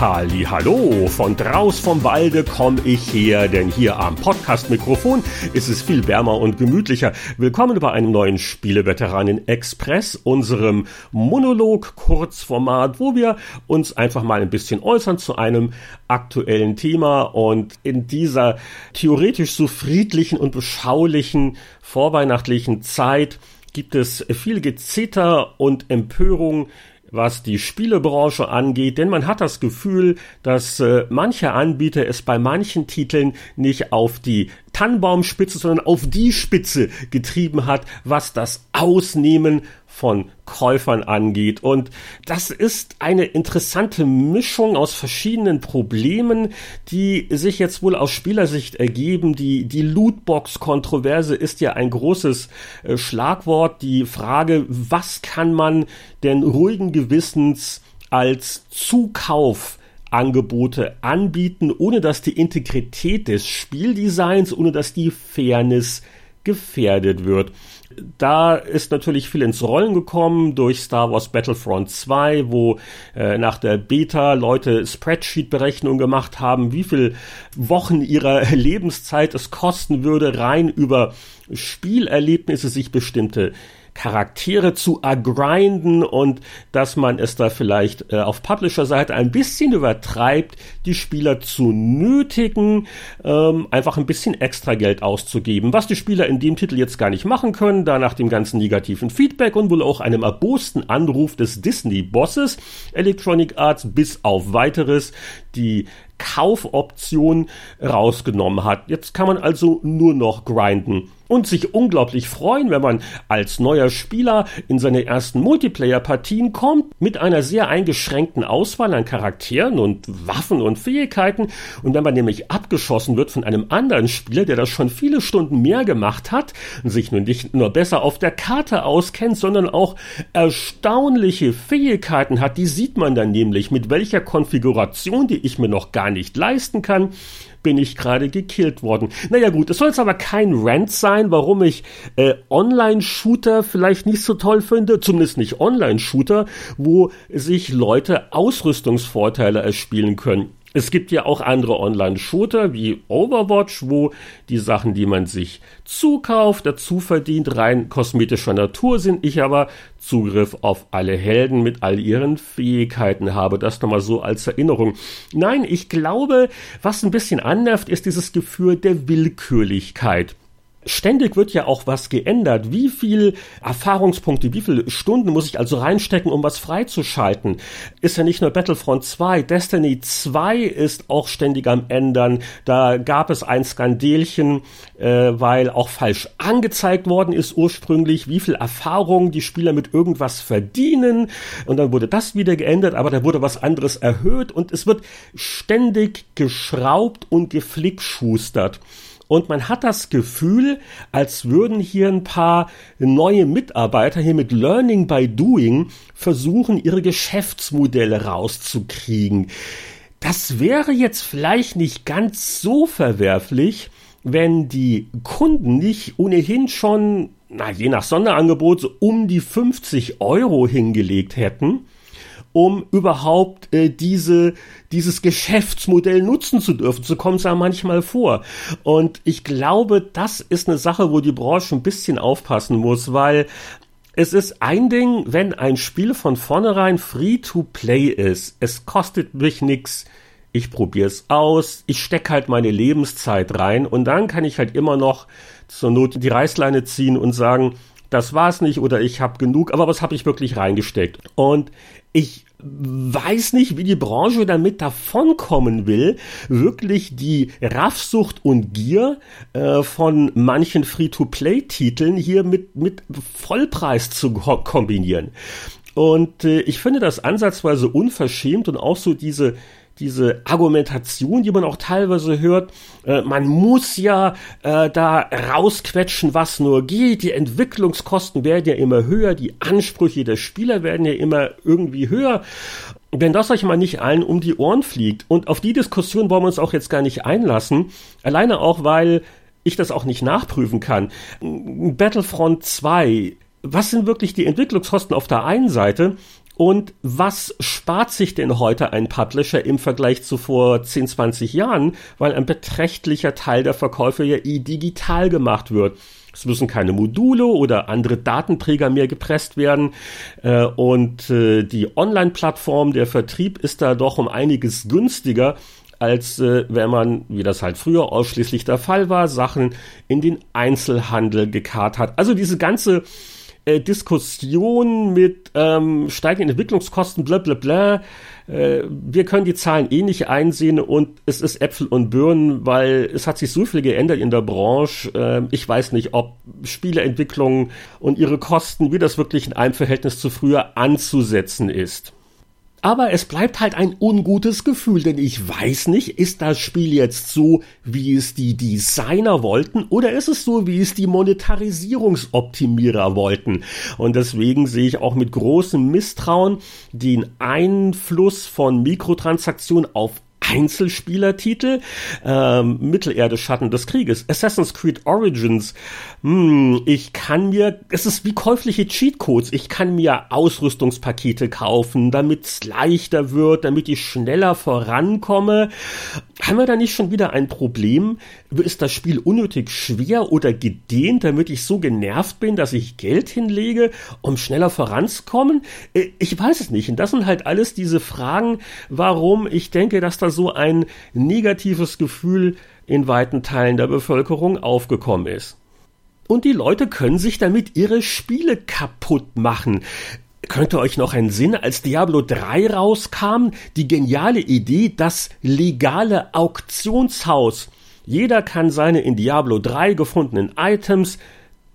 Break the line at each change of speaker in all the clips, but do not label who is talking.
Hallo, von draus vom Walde komme ich her, denn hier am Podcast-Mikrofon ist es viel wärmer und gemütlicher. Willkommen bei einem neuen Spieleveteranen Express, unserem Monolog-Kurzformat, wo wir uns einfach mal ein bisschen äußern zu einem aktuellen Thema und in dieser theoretisch so friedlichen und beschaulichen vorweihnachtlichen Zeit gibt es viel Gezitter und Empörung was die Spielebranche angeht, denn man hat das Gefühl, dass äh, manche Anbieter es bei manchen Titeln nicht auf die Tannenbaumspitze, sondern auf die Spitze getrieben hat, was das Ausnehmen von Käufern angeht. Und das ist eine interessante Mischung aus verschiedenen Problemen, die sich jetzt wohl aus Spielersicht ergeben. Die, die Lootbox-Kontroverse ist ja ein großes äh, Schlagwort. Die Frage, was kann man denn ruhigen Gewissens als Zukauf Angebote anbieten, ohne dass die Integrität des Spieldesigns, ohne dass die Fairness gefährdet wird. Da ist natürlich viel ins Rollen gekommen durch Star Wars Battlefront 2, wo äh, nach der Beta Leute Spreadsheet-Berechnungen gemacht haben, wie viel Wochen ihrer Lebenszeit es kosten würde, rein über Spielerlebnisse sich bestimmte Charaktere zu ergrinden und dass man es da vielleicht äh, auf Publisher-Seite ein bisschen übertreibt, die Spieler zu nötigen, ähm, einfach ein bisschen extra Geld auszugeben, was die Spieler in dem Titel jetzt gar nicht machen können, da nach dem ganzen negativen Feedback und wohl auch einem erbosten Anruf des Disney-Bosses Electronic Arts bis auf weiteres die Kaufoption rausgenommen hat. Jetzt kann man also nur noch grinden und sich unglaublich freuen, wenn man als neuer Spieler in seine ersten Multiplayer-Partien kommt, mit einer sehr eingeschränkten Auswahl an Charakteren und Waffen und Fähigkeiten. Und wenn man nämlich abgeschossen wird von einem anderen Spieler, der das schon viele Stunden mehr gemacht hat und sich nun nicht nur besser auf der Karte auskennt, sondern auch erstaunliche Fähigkeiten hat, die sieht man dann nämlich, mit welcher Konfiguration, die ich mir noch gar nicht leisten kann, bin ich gerade gekillt worden. Naja gut, es soll jetzt aber kein Rant sein, warum ich äh, Online-Shooter vielleicht nicht so toll finde, zumindest nicht Online-Shooter, wo sich Leute Ausrüstungsvorteile erspielen können. Es gibt ja auch andere Online-Shooter wie Overwatch, wo die Sachen, die man sich zukauft, dazu verdient, rein kosmetischer Natur sind. Ich aber Zugriff auf alle Helden mit all ihren Fähigkeiten habe. Das nochmal so als Erinnerung. Nein, ich glaube, was ein bisschen annervt, ist dieses Gefühl der Willkürlichkeit. Ständig wird ja auch was geändert. Wie viel Erfahrungspunkte, wie viele Stunden muss ich also reinstecken, um was freizuschalten? Ist ja nicht nur Battlefront 2, Destiny 2 ist auch ständig am Ändern. Da gab es ein Skandelchen, äh, weil auch falsch angezeigt worden ist ursprünglich, wie viel Erfahrung die Spieler mit irgendwas verdienen. Und dann wurde das wieder geändert, aber da wurde was anderes erhöht und es wird ständig geschraubt und geflickschustert. Und man hat das Gefühl, als würden hier ein paar neue Mitarbeiter hier mit Learning by Doing versuchen, ihre Geschäftsmodelle rauszukriegen. Das wäre jetzt vielleicht nicht ganz so verwerflich, wenn die Kunden nicht ohnehin schon, na, je nach Sonderangebot, so um die 50 Euro hingelegt hätten um überhaupt äh, diese, dieses Geschäftsmodell nutzen zu dürfen. So kommt es ja manchmal vor. Und ich glaube, das ist eine Sache, wo die Branche ein bisschen aufpassen muss, weil es ist ein Ding, wenn ein Spiel von vornherein free to play ist. Es kostet mich nichts. Ich probiere es aus, ich stecke halt meine Lebenszeit rein und dann kann ich halt immer noch zur Not die Reißleine ziehen und sagen, das war's nicht oder ich habe genug, aber was habe ich wirklich reingesteckt? Und ich weiß nicht, wie die Branche damit davonkommen will, wirklich die Raffsucht und Gier äh, von manchen Free-to-Play-Titeln hier mit, mit Vollpreis zu kombinieren. Und äh, ich finde das ansatzweise unverschämt und auch so diese diese Argumentation, die man auch teilweise hört, äh, man muss ja äh, da rausquetschen, was nur geht, die Entwicklungskosten werden ja immer höher, die Ansprüche der Spieler werden ja immer irgendwie höher. Wenn das euch mal nicht allen um die Ohren fliegt, und auf die Diskussion wollen wir uns auch jetzt gar nicht einlassen, alleine auch, weil ich das auch nicht nachprüfen kann. Battlefront 2, was sind wirklich die Entwicklungskosten auf der einen Seite Und was spart sich denn heute ein Publisher im Vergleich zu vor 10, 20 Jahren, weil ein beträchtlicher Teil der Verkäufe ja eh digital gemacht wird. Es müssen keine Module oder andere Datenträger mehr gepresst werden. Äh, und äh, die Online-Plattform, der Vertrieb ist da doch um einiges günstiger, als äh, wenn man, wie das halt früher ausschließlich der Fall war, Sachen in den Einzelhandel gekarrt hat. Also diese ganze äh, Diskussion mit ähm, steigenden Entwicklungskosten, bla bla bla. Äh, wir können die Zahlen eh nicht einsehen und es ist Äpfel und Birnen, weil es hat sich so viel geändert in der Branche. Äh, ich weiß nicht, ob Spieleentwicklung und ihre Kosten, wie das wirklich in einem Verhältnis zu früher anzusetzen ist. Aber es bleibt halt ein ungutes Gefühl, denn ich weiß nicht, ist das Spiel jetzt so, wie es die Designer wollten, oder ist es so, wie es die Monetarisierungsoptimierer wollten? Und deswegen sehe ich auch mit großem Misstrauen den Einfluss von Mikrotransaktionen auf Einzelspielertitel, ähm, Mittelerde Schatten des Krieges, Assassin's Creed Origins, hm, ich kann mir, es ist wie käufliche Cheatcodes, ich kann mir Ausrüstungspakete kaufen, damit es leichter wird, damit ich schneller vorankomme. Haben wir da nicht schon wieder ein Problem? Ist das Spiel unnötig schwer oder gedehnt, damit ich so genervt bin, dass ich Geld hinlege, um schneller voranzukommen? Äh, ich weiß es nicht. Und das sind halt alles diese Fragen, warum ich denke, dass da so ein negatives Gefühl in weiten Teilen der Bevölkerung aufgekommen ist. Und die Leute können sich damit ihre Spiele kaputt machen. Könnt ihr euch noch entsinnen, als Diablo 3 rauskam, die geniale Idee, das legale Auktionshaus. Jeder kann seine in Diablo 3 gefundenen Items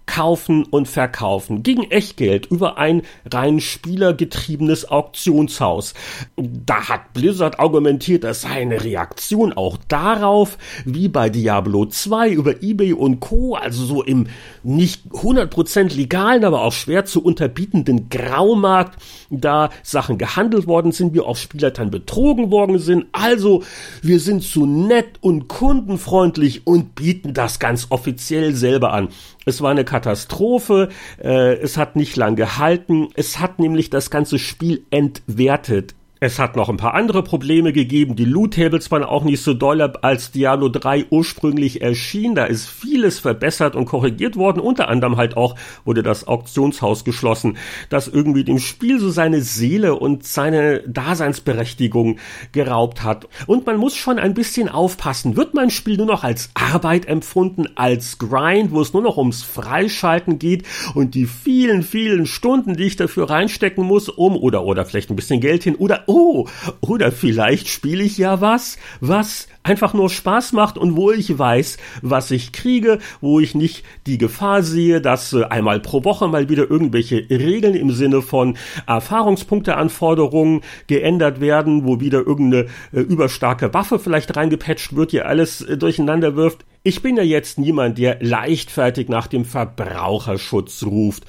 kaufen und verkaufen gegen Echtgeld über ein rein spielergetriebenes Auktionshaus. Da hat Blizzard argumentiert, das sei eine Reaktion auch darauf, wie bei Diablo 2 über eBay und Co., also so im nicht 100% legalen, aber auch schwer zu unterbietenden Graumarkt, da Sachen gehandelt worden sind, wie auch Spieler dann betrogen worden sind. Also, wir sind zu nett und kundenfreundlich und bieten das ganz offiziell selber an. Es war eine Katastrophe, äh, es hat nicht lang gehalten, es hat nämlich das ganze Spiel entwertet. Es hat noch ein paar andere Probleme gegeben. Die Loot-Tables waren auch nicht so doll, als Diablo 3 ursprünglich erschien. Da ist vieles verbessert und korrigiert worden. Unter anderem halt auch wurde das Auktionshaus geschlossen, das irgendwie dem Spiel so seine Seele und seine Daseinsberechtigung geraubt hat. Und man muss schon ein bisschen aufpassen. Wird mein Spiel nur noch als Arbeit empfunden, als Grind, wo es nur noch ums Freischalten geht und die vielen, vielen Stunden, die ich dafür reinstecken muss, um oder, oder vielleicht ein bisschen Geld hin oder oh, oder vielleicht spiele ich ja was, was einfach nur Spaß macht und wo ich weiß, was ich kriege, wo ich nicht die Gefahr sehe, dass äh, einmal pro Woche mal wieder irgendwelche Regeln im Sinne von Erfahrungspunkteanforderungen geändert werden, wo wieder irgendeine äh, überstarke Waffe vielleicht reingepatcht wird, die alles äh, durcheinander wirft. Ich bin ja jetzt niemand, der leichtfertig nach dem Verbraucherschutz ruft.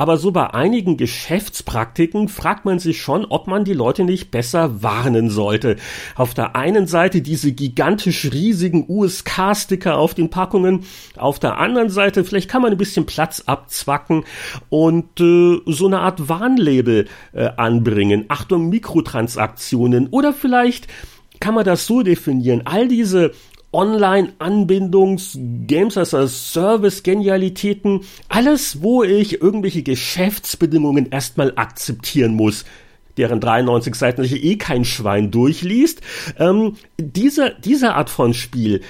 Aber so bei einigen Geschäftspraktiken fragt man sich schon, ob man die Leute nicht besser warnen sollte. Auf der einen Seite diese gigantisch riesigen USK-Sticker auf den Packungen, auf der anderen Seite vielleicht kann man ein bisschen Platz abzwacken und äh, so eine Art Warnlabel äh, anbringen. Achtung, Mikrotransaktionen oder vielleicht kann man das so definieren. All diese Online-Anbindungs, Games as a Service Genialitäten, alles, wo ich irgendwelche Geschäftsbedingungen erstmal akzeptieren muss deren 93 Seiten sich eh kein Schwein durchliest. Ähm, diese, diese Art von Spiel,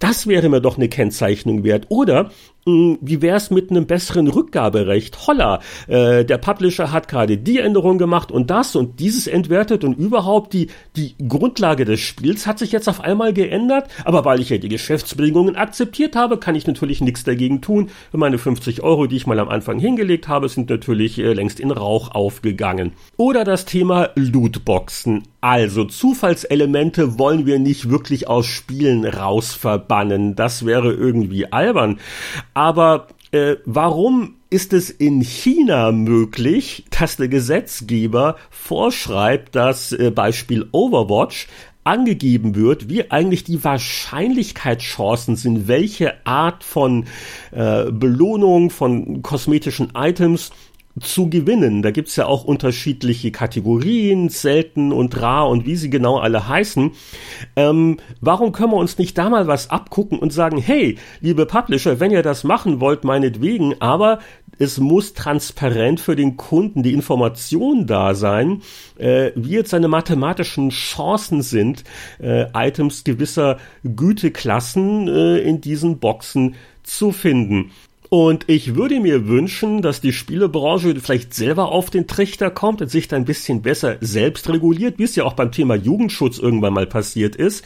das wäre mir doch eine Kennzeichnung wert. Oder wie wär's mit einem besseren Rückgaberecht? Holla, äh, der Publisher hat gerade die Änderung gemacht und das und dieses entwertet und überhaupt die, die Grundlage des Spiels hat sich jetzt auf einmal geändert. Aber weil ich ja die Geschäftsbedingungen akzeptiert habe, kann ich natürlich nichts dagegen tun. Meine 50 Euro, die ich mal am Anfang hingelegt habe, sind natürlich äh, längst in Rauch aufgegangen. Oder das Thema Lootboxen. Also Zufallselemente wollen wir nicht wirklich aus Spielen rausverbannen. Das wäre irgendwie albern. Aber äh, warum ist es in China möglich, dass der Gesetzgeber vorschreibt, dass äh, Beispiel Overwatch angegeben wird, wie eigentlich die Wahrscheinlichkeitschancen sind, welche Art von äh, Belohnung von kosmetischen Items zu gewinnen. Da gibt's ja auch unterschiedliche Kategorien, selten und rar und wie sie genau alle heißen. Ähm, warum können wir uns nicht da mal was abgucken und sagen, hey, liebe Publisher, wenn ihr das machen wollt, meinetwegen, aber es muss transparent für den Kunden die Information da sein, äh, wie jetzt seine mathematischen Chancen sind, äh, Items gewisser Güteklassen äh, in diesen Boxen zu finden. Und ich würde mir wünschen, dass die Spielebranche vielleicht selber auf den Trichter kommt und sich da ein bisschen besser selbst reguliert, wie es ja auch beim Thema Jugendschutz irgendwann mal passiert ist,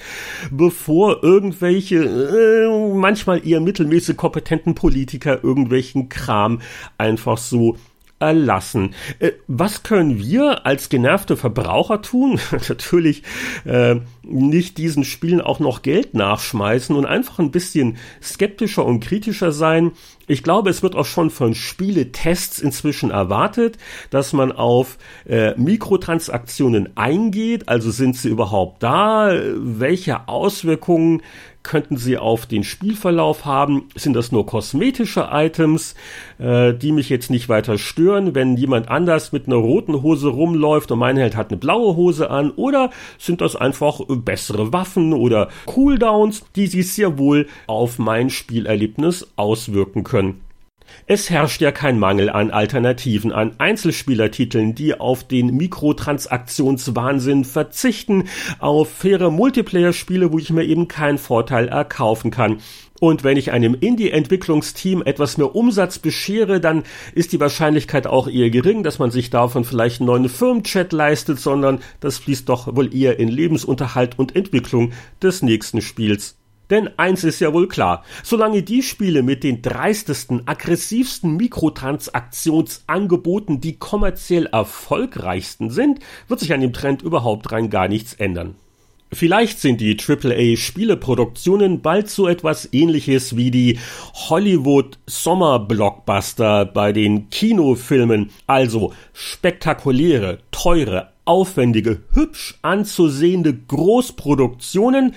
bevor irgendwelche äh, manchmal eher mittelmäßig kompetenten Politiker irgendwelchen Kram einfach so erlassen. Äh, was können wir als genervte Verbraucher tun? Natürlich äh, nicht diesen Spielen auch noch Geld nachschmeißen und einfach ein bisschen skeptischer und kritischer sein. Ich glaube, es wird auch schon von Spieletests inzwischen erwartet, dass man auf äh, Mikrotransaktionen eingeht. Also sind sie überhaupt da? Welche Auswirkungen könnten sie auf den Spielverlauf haben? Sind das nur kosmetische Items, äh, die mich jetzt nicht weiter stören, wenn jemand anders mit einer roten Hose rumläuft und mein Held hat eine blaue Hose an? Oder sind das einfach bessere Waffen oder Cooldowns, die sich sehr wohl auf mein Spielerlebnis auswirken können? Es herrscht ja kein Mangel an Alternativen, an Einzelspielertiteln, die auf den Mikrotransaktionswahnsinn verzichten, auf faire Multiplayer-Spiele, wo ich mir eben keinen Vorteil erkaufen kann. Und wenn ich einem Indie-Entwicklungsteam etwas mehr Umsatz beschere, dann ist die Wahrscheinlichkeit auch eher gering, dass man sich davon vielleicht einen neuen Firmenchat leistet, sondern das fließt doch wohl eher in Lebensunterhalt und Entwicklung des nächsten Spiels. Denn eins ist ja wohl klar, solange die Spiele mit den dreistesten, aggressivsten Mikrotransaktionsangeboten die kommerziell erfolgreichsten sind, wird sich an dem Trend überhaupt rein gar nichts ändern. Vielleicht sind die AAA-Spieleproduktionen bald so etwas ähnliches wie die Hollywood-Sommer-Blockbuster bei den Kinofilmen, also spektakuläre, teure, aufwendige, hübsch anzusehende Großproduktionen,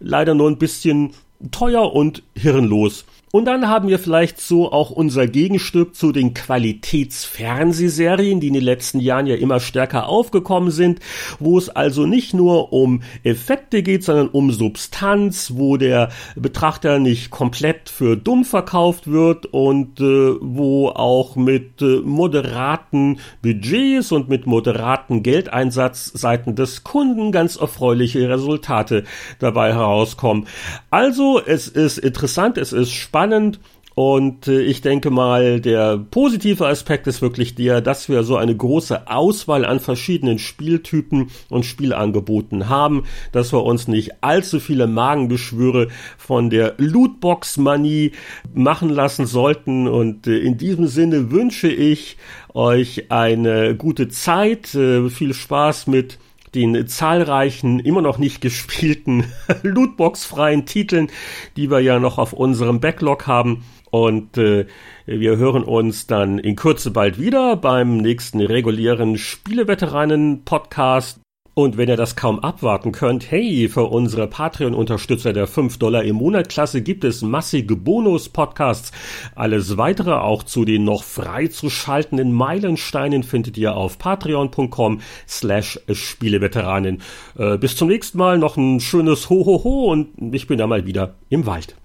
leider nur ein bisschen teuer und hirnlos. Und dann haben wir vielleicht so auch unser Gegenstück zu den Qualitätsfernsehserien, die in den letzten Jahren ja immer stärker aufgekommen sind, wo es also nicht nur um Effekte geht, sondern um Substanz, wo der Betrachter nicht komplett für dumm verkauft wird und äh, wo auch mit äh, moderaten Budgets und mit moderaten Geldeinsatz seiten des Kunden ganz erfreuliche Resultate dabei herauskommen. Also es ist interessant, es ist spannend, spannend. Und äh, ich denke mal, der positive Aspekt ist wirklich der, dass wir so eine große Auswahl an verschiedenen Spieltypen und Spielangeboten haben, dass wir uns nicht allzu viele Magenbeschwüre von der Lootbox-Manie machen lassen sollten. Und äh, in diesem Sinne wünsche ich euch eine gute Zeit, äh, viel Spaß mit den zahlreichen, immer noch nicht gespielten Lootbox-freien Titeln, die wir ja noch auf unserem Backlog haben. Und äh, wir hören uns dann in Kürze bald wieder beim nächsten regulären Spieleveteranen-Podcast. Und wenn ihr das kaum abwarten könnt, hey, für unsere Patreon-Unterstützer der 5 Dollar im Monat Klasse gibt es massige Bonus-Podcasts. Alles weitere auch zu den noch frei zu schaltenden Meilensteinen findet ihr auf patreon.com slash Spieleveteranen. Äh, bis zum nächsten Mal, noch ein schönes Ho-Ho-Ho und ich bin da mal wieder im Wald.